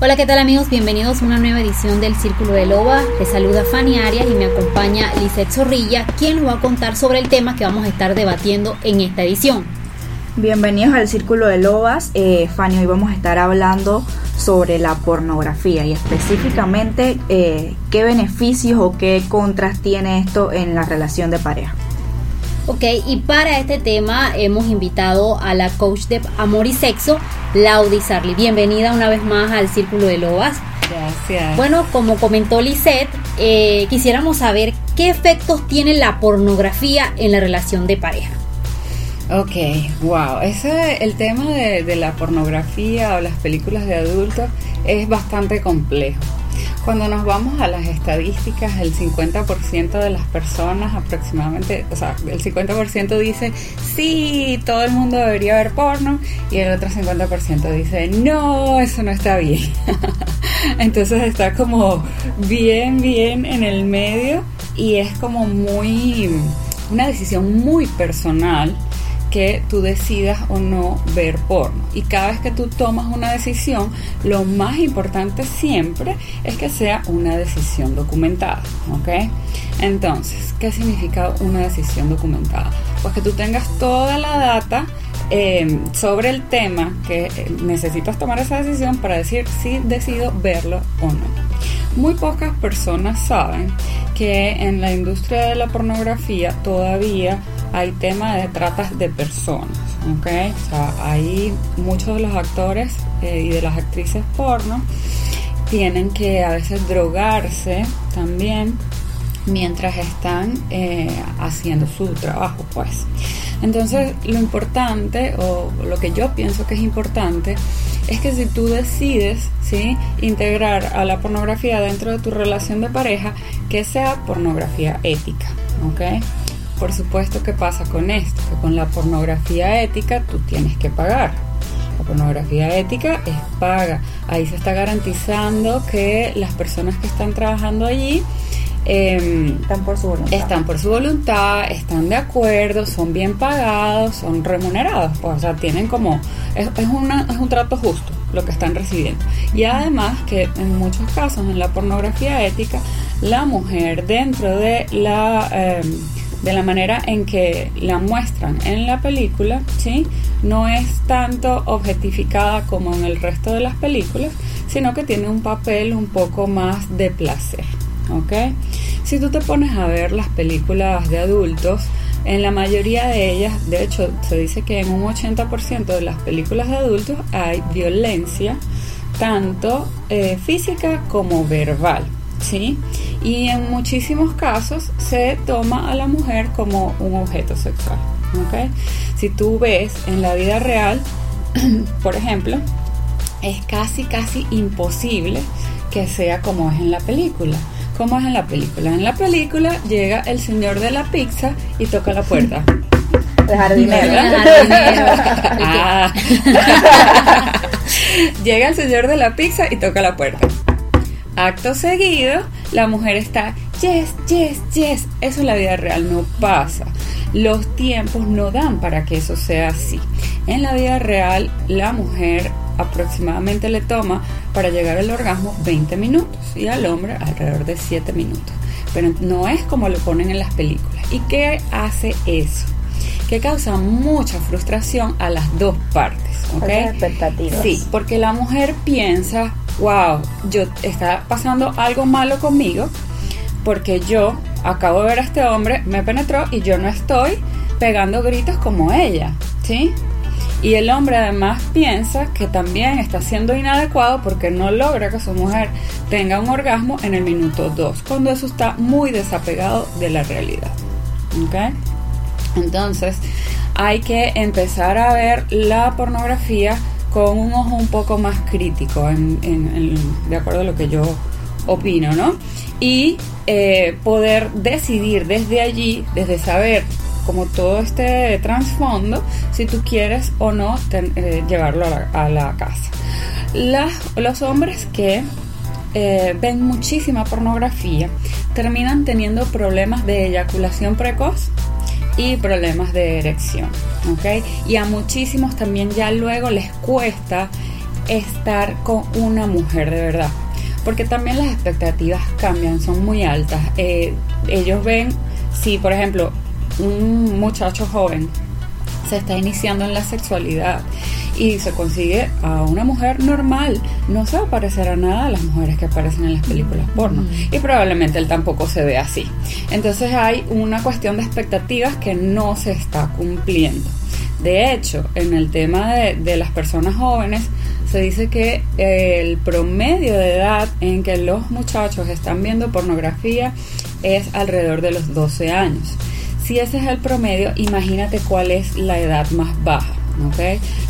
Hola, ¿qué tal amigos? Bienvenidos a una nueva edición del Círculo de Loba. Les saluda Fanny Arias y me acompaña Lizeth Zorrilla, quien nos va a contar sobre el tema que vamos a estar debatiendo en esta edición. Bienvenidos al Círculo de Lobas. Eh, Fanny, hoy vamos a estar hablando sobre la pornografía y específicamente eh, qué beneficios o qué contras tiene esto en la relación de pareja. Ok, y para este tema hemos invitado a la coach de amor y sexo, Laudi Sarli. Bienvenida una vez más al Círculo de Lobas. Gracias. Bueno, como comentó Lisette, eh, quisiéramos saber qué efectos tiene la pornografía en la relación de pareja. Ok, wow. Ese, el tema de, de la pornografía o las películas de adultos es bastante complejo. Cuando nos vamos a las estadísticas, el 50% de las personas aproximadamente, o sea, el 50% dice, sí, todo el mundo debería ver porno, y el otro 50% dice, no, eso no está bien. Entonces está como bien, bien en el medio y es como muy, una decisión muy personal que tú decidas o no ver porno. Y cada vez que tú tomas una decisión, lo más importante siempre es que sea una decisión documentada, ¿ok? Entonces, ¿qué significa una decisión documentada? Pues que tú tengas toda la data eh, sobre el tema que eh, necesitas tomar esa decisión para decir si decido verlo o no. Muy pocas personas saben que en la industria de la pornografía todavía hay tema de tratas de personas, ¿ok? O sea, ahí muchos de los actores eh, y de las actrices porno tienen que a veces drogarse también mientras están eh, haciendo su trabajo, pues. Entonces, lo importante, o lo que yo pienso que es importante, es que si tú decides, ¿sí? Integrar a la pornografía dentro de tu relación de pareja, que sea pornografía ética, ¿ok? Por supuesto que pasa con esto, que con la pornografía ética tú tienes que pagar. La pornografía ética es paga. Ahí se está garantizando que las personas que están trabajando allí eh, están por su voluntad. Están por su voluntad, están de acuerdo, son bien pagados, son remunerados. Pues, o sea, tienen como. Es, es, una, es un trato justo lo que están recibiendo. Y además, que en muchos casos en la pornografía ética, la mujer dentro de la. Eh, de la manera en que la muestran en la película, ¿sí? No es tanto objetificada como en el resto de las películas, sino que tiene un papel un poco más de placer, ¿ok? Si tú te pones a ver las películas de adultos, en la mayoría de ellas, de hecho, se dice que en un 80% de las películas de adultos hay violencia, tanto eh, física como verbal, ¿sí? Y en muchísimos casos se toma a la mujer como un objeto sexual, ¿ok? Si tú ves en la vida real, por ejemplo, es casi, casi imposible que sea como es en la película. ¿Cómo es en la película? En la película llega el señor de la pizza y toca la puerta. De jardinero. ah. llega el señor de la pizza y toca la puerta. Acto seguido, la mujer está, yes, yes, yes. Eso en la vida real no pasa. Los tiempos no dan para que eso sea así. En la vida real, la mujer aproximadamente le toma para llegar al orgasmo 20 minutos y al hombre alrededor de 7 minutos. Pero no es como lo ponen en las películas. ¿Y qué hace eso? Que causa mucha frustración a las dos partes. expectativas. Sí, porque la mujer piensa, wow, yo está pasando algo malo conmigo porque yo acabo de ver a este hombre, me penetró y yo no estoy pegando gritos como ella, ¿sí? Y el hombre además piensa que también está siendo inadecuado porque no logra que su mujer tenga un orgasmo en el minuto 2, cuando eso está muy desapegado de la realidad. ¿Ok? Entonces, hay que empezar a ver la pornografía con un ojo un poco más crítico, en, de acuerdo a lo que yo opino, ¿no? Y eh, poder decidir desde allí, desde saber como todo este trasfondo, si tú quieres o no eh, llevarlo a la, casa. Los hombres que eh, ven muchísima pornografía terminan teniendo problemas de eyaculación precoz y problemas de erección, ¿ok? Y a muchísimos también ya luego les cuesta estar con una mujer de verdad. Porque también las expectativas cambian, son muy altas. Eh, ellos ven, si por ejemplo un muchacho joven se está iniciando en la sexualidad y se consigue a una mujer normal, no se va a parecer a nada a las mujeres que aparecen en las películas porno. Y probablemente él tampoco se ve así. Entonces hay una cuestión de expectativas que no se está cumpliendo. De hecho, en el tema de, las personas jóvenes, se dice que el promedio de edad en que los muchachos están viendo pornografía es alrededor de los 12 años. Si ese es el promedio, imagínate cuál es la edad más baja.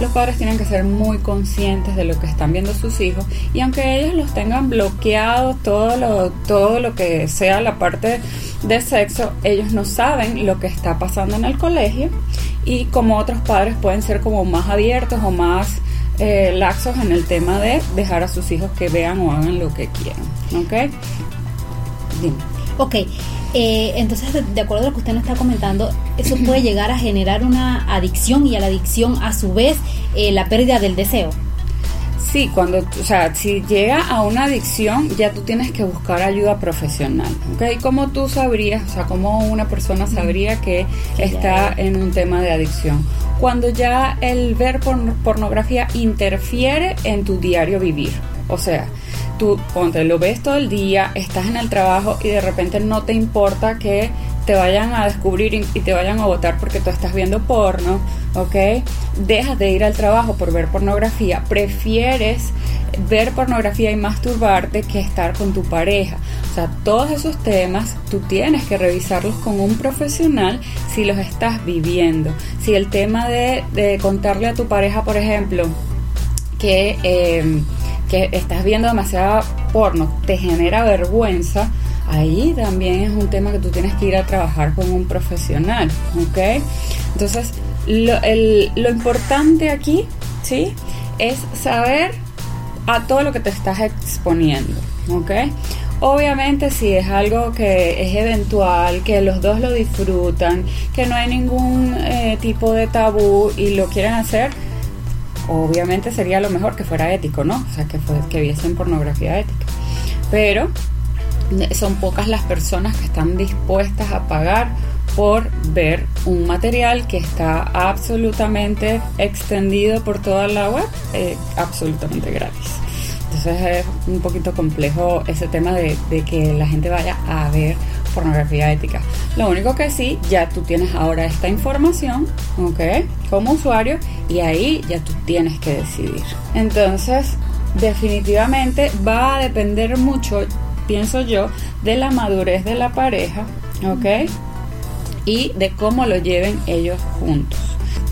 Los padres tienen que ser muy conscientes de lo que están viendo sus hijos y aunque ellos los tengan bloqueados todo lo, todo lo que sea la parte de sexo, ellos no saben lo que está pasando en el colegio y como otros padres pueden ser como más abiertos o más eh, laxos en el tema de dejar a sus hijos que vean o hagan lo que quieran. ¿Ok? Dime. Ok, eh, entonces, de, acuerdo a lo que usted nos está comentando, eso puede llegar a generar una adicción y a la adicción a su vez eh, la pérdida del deseo. Sí, cuando, o sea, si llega a una adicción, ya tú tienes que buscar ayuda profesional, ¿ok? ¿Cómo tú sabrías, o sea, cómo una persona sabría que está en un tema de adicción? Cuando ya el ver pornografía interfiere en tu diario vivir, o sea, tú ponte, lo ves todo el día, estás en el trabajo y de repente no te importa que te vayan a descubrir y te vayan a votar porque tú estás viendo porno, ¿ok? Dejas de ir al trabajo por ver pornografía, prefieres ver pornografía y masturbarte que estar con tu pareja. O sea, todos esos temas tú tienes que revisarlos con un profesional si los estás viviendo. Si el tema de, contarle a tu pareja, por ejemplo, que... Eh, que estás viendo demasiado porno te genera vergüenza, ahí también es un tema que tú tienes que ir a trabajar con un profesional, ¿ok? Entonces, lo, lo importante aquí, ¿sí? Es saber a todo lo que te estás exponiendo, ¿ok? Obviamente si es algo que es eventual, que los dos lo disfrutan, que no hay ningún eh, tipo de tabú y lo quieren hacer, obviamente sería lo mejor que fuera ético, ¿no? O sea, que, que viesen pornografía ética. Pero son pocas las personas que están dispuestas a pagar por ver un material que está absolutamente extendido por toda la web, eh, absolutamente gratis. Entonces es un poquito complejo ese tema de, de que la gente vaya a ver pornografía ética. Lo único que sí, ya tú tienes ahora esta información, ¿ok? Como usuario y ahí ya tú tienes que decidir. Entonces, definitivamente va a depender mucho, pienso yo, de la madurez de la pareja, ¿ok? Y de cómo lo lleven ellos juntos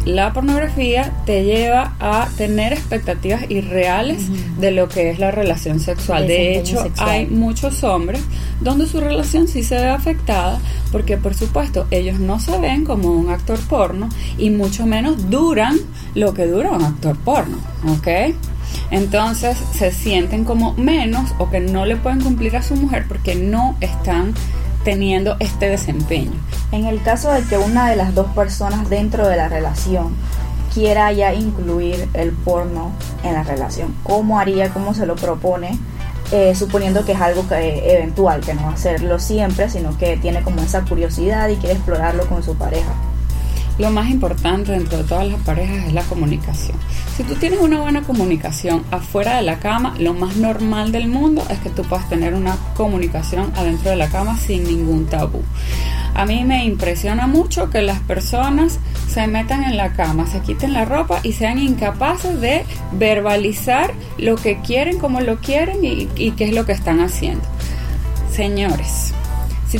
la pornografía te lleva a tener expectativas irreales de lo que es la relación sexual. De hecho, hay muchos hombres donde su relación sí se ve afectada porque, por supuesto, ellos no se ven como un actor porno y mucho menos duran lo que dura un actor porno, ¿ok? Entonces se sienten como menos o que no le pueden cumplir a su mujer porque no están teniendo este desempeño. En el caso de que una de las dos personas dentro de la relación quiera ya incluir el porno en la relación, ¿cómo haría, cómo se lo propone? Eh, suponiendo que es algo que, eventual, que no va a hacerlo siempre, sino que tiene como esa curiosidad y quiere explorarlo con su pareja. Lo más importante dentro de todas las parejas es la comunicación. Si tú tienes una buena comunicación afuera de la cama, lo más normal del mundo es que tú puedas tener una comunicación adentro de la cama sin ningún tabú. A mí me impresiona mucho que las personas se metan en la cama, se quiten la ropa y sean incapaces de verbalizar lo que quieren, cómo lo quieren y, y qué es lo que están haciendo. Señores, si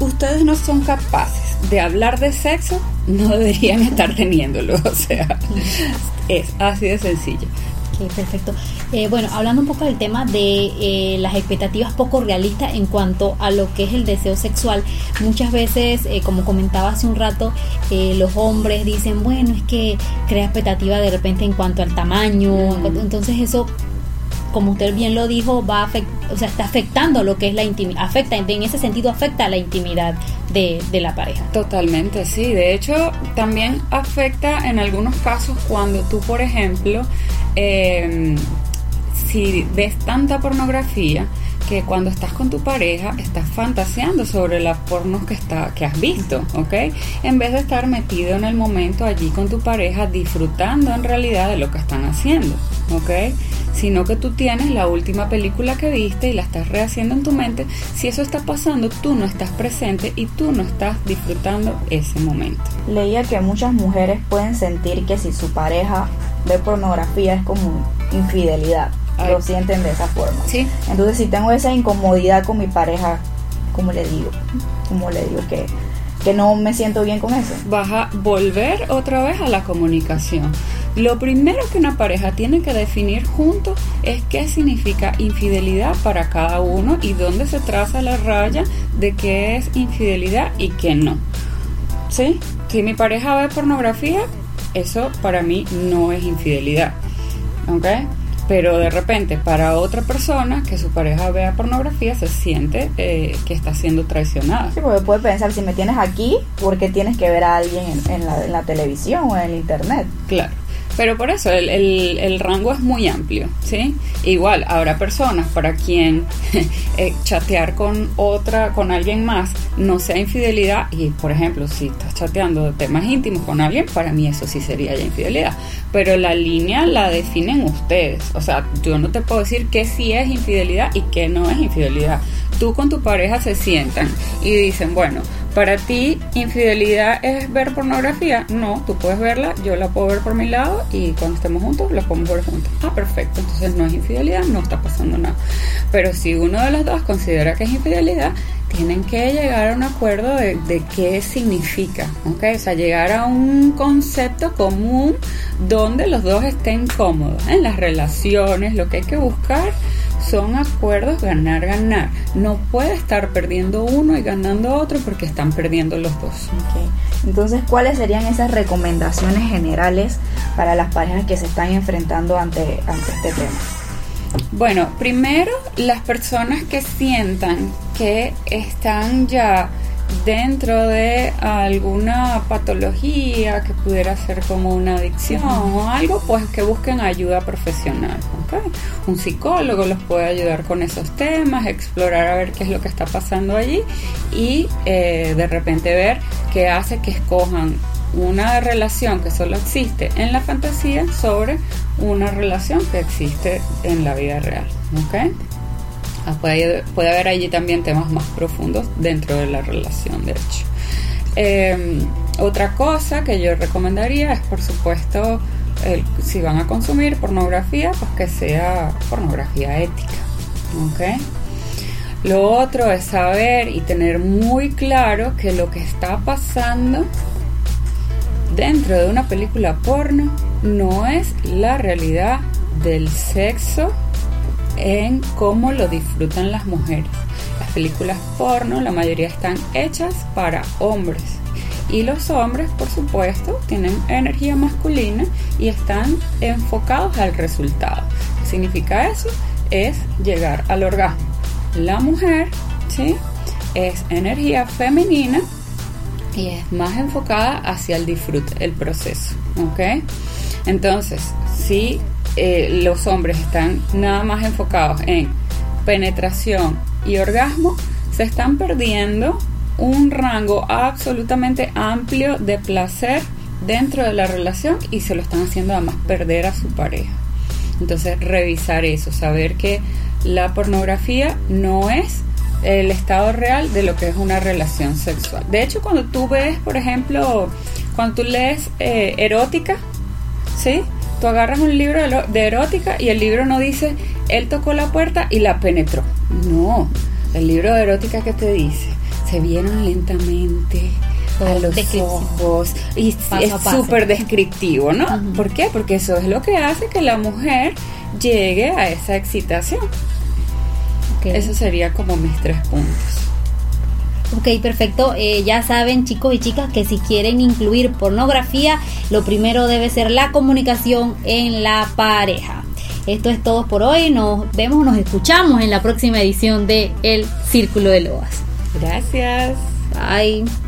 ustedes no son capaces de hablar de sexo, no deberían estar teniéndolo. O sea, es así de sencillo. Ok, perfecto. Eh, bueno, hablando un poco del tema de eh, las expectativas poco realistas en cuanto a lo que es el deseo sexual, muchas veces, eh, como comentaba hace un rato, los hombres dicen, bueno, es que crea expectativa de repente en cuanto al tamaño, entonces eso como usted bien lo dijo, va a o sea, está afectando lo que es la intimidad, afecta, en ese sentido afecta la intimidad de, la pareja. Totalmente, sí. De hecho, también afecta en algunos casos cuando tú, por ejemplo, em, si ves tanta pornografía, que cuando estás con tu pareja estás fantaseando sobre las pornos que está que has visto, ¿ok? En vez de estar metido en el momento allí con tu pareja disfrutando en realidad de lo que están haciendo, ¿ok? Sino que tú tienes la última película que viste y la estás rehaciendo en tu mente. Si eso está pasando, tú no estás presente y tú no estás disfrutando ese momento. Leía que muchas mujeres pueden sentir que si su pareja ve pornografía es como infidelidad lo sienten de esa forma. Sí. Entonces, si tengo esa incomodidad con mi pareja, ¿cómo le digo? ¿Cómo le digo que, que no me siento bien con eso? Vas a volver otra vez a la comunicación. Lo primero que una pareja tiene que definir juntos es qué significa infidelidad para cada uno y dónde se traza la raya de qué es infidelidad y qué no. ¿Sí? Si mi pareja ve pornografía, eso para mí no es infidelidad. ¿Ok? pero de repente para otra persona que su pareja vea pornografía se siente eh, que está siendo traicionada. Sí, porque puede pensar, si me tienes aquí, ¿por qué tienes que ver a alguien en, la, en la televisión o en el internet? Claro. Pero por eso el, el, rango es muy amplio, ¿sí? Igual habrá personas para quien eh, chatear con otra, con alguien más, no sea infidelidad. Y por ejemplo, si estás chateando de temas íntimos con alguien, para mí eso sí sería ya infidelidad. Pero la línea la definen ustedes. O sea, yo no te puedo decir qué sí es infidelidad y qué no es infidelidad. Tú con tu pareja se sientan y dicen, bueno, para ti, infidelidad es ver pornografía. No, tú puedes verla, yo la puedo ver por mi lado y cuando estemos juntos la podemos ver juntos. Ah, perfecto, entonces no es infidelidad, no está pasando nada. Pero si uno de los dos considera que es infidelidad, tienen que llegar a un acuerdo de, de, qué significa, ¿ok? O sea, llegar a un concepto común donde los dos estén cómodos en las relaciones, lo que hay que buscar son acuerdos ganar-ganar. No puede estar perdiendo uno y ganando otro porque están perdiendo los dos. Entonces, ¿cuáles serían esas recomendaciones generales para las parejas que se están enfrentando ante, ante este tema? Bueno, primero, las personas que sientan que están ya dentro de alguna patología que pudiera ser como una adicción o algo, pues que busquen ayuda profesional. Un psicólogo los puede ayudar con esos temas, explorar a ver qué es lo que está pasando allí y eh, de repente ver qué hace que escojan una relación que solo existe en la fantasía sobre una relación que existe en la vida real. ¿okay? Puede, haber allí también temas más profundos dentro de la relación, de hecho. Em, otra cosa que yo recomendaría es, por supuesto, si van a consumir pornografía, pues que sea pornografía ética. Lo otro es saber y tener muy claro que lo que está pasando dentro de una película porno no es la realidad del sexo en cómo lo disfrutan las mujeres. Las películas porno, la mayoría están hechas para hombres. Y los hombres, por supuesto, tienen energía masculina y están enfocados al resultado. ¿Qué significa eso? Es llegar al orgasmo. La mujer, ¿sí? Es energía femenina y es más enfocada hacia el disfrute, el proceso. ¿Ok? Entonces, si eh, los hombres están nada más enfocados en penetración y orgasmo, se están perdiendo un rango absolutamente amplio de placer dentro de la relación y se lo están haciendo además perder a su pareja. Entonces, revisar eso, saber que la pornografía no es el estado real de lo que es una relación sexual. De hecho, cuando tú ves, por ejemplo, cuando tú lees eh, erótica, ¿sí? Tú agarras un libro de erótica y el libro no dice, él tocó la puerta y la penetró. No, el libro de erótica que te dice, se vieron lentamente a los ojos y es súper descriptivo, ¿no? ¿Por qué? Porque eso es lo que hace que la mujer llegue a esa excitación. Eso sería como mis tres puntos. Ok, perfecto. Eh, ya saben, chicos y chicas, que si quieren incluir pornografía, lo primero debe ser la comunicación en la pareja. Esto es todo por hoy. Nos vemos, nos escuchamos en la próxima edición de El Círculo de Loas. Gracias. Bye.